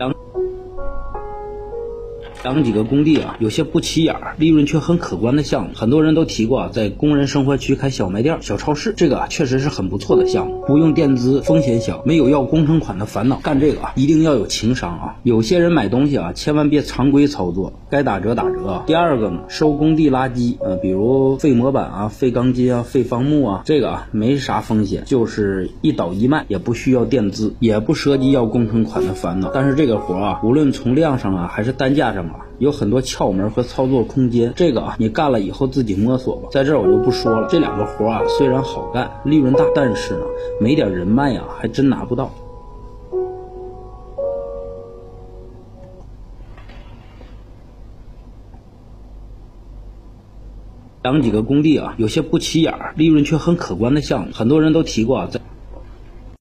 아 讲几个工地啊，有些不起眼儿，利润却很可观的项目。很多人都提过啊，在工人生活区开小卖店、小超市，这个啊确实是很不错的项目，不用垫资，风险小，没有要工程款的烦恼。干这个啊，一定要有情商啊。有些人买东西啊，千万别常规操作，该打折打折。第二个呢，收工地垃圾，呃，比如废模板啊、废钢筋啊、废方木啊，这个啊没啥风险，就是一倒一卖，也不需要垫资，也不涉及要工程款的烦恼。但是这个活啊，无论从量上啊还是单价上有很多窍门和操作空间。这个啊，你干了以后自己摸索吧。在这儿我就不说了。这两个活啊，虽然好干，利润大，但是呢，没点人脉呀，还真拿不到。讲几个工地啊，有些不起眼儿，利润却很可观的项目。很多人都提过啊，在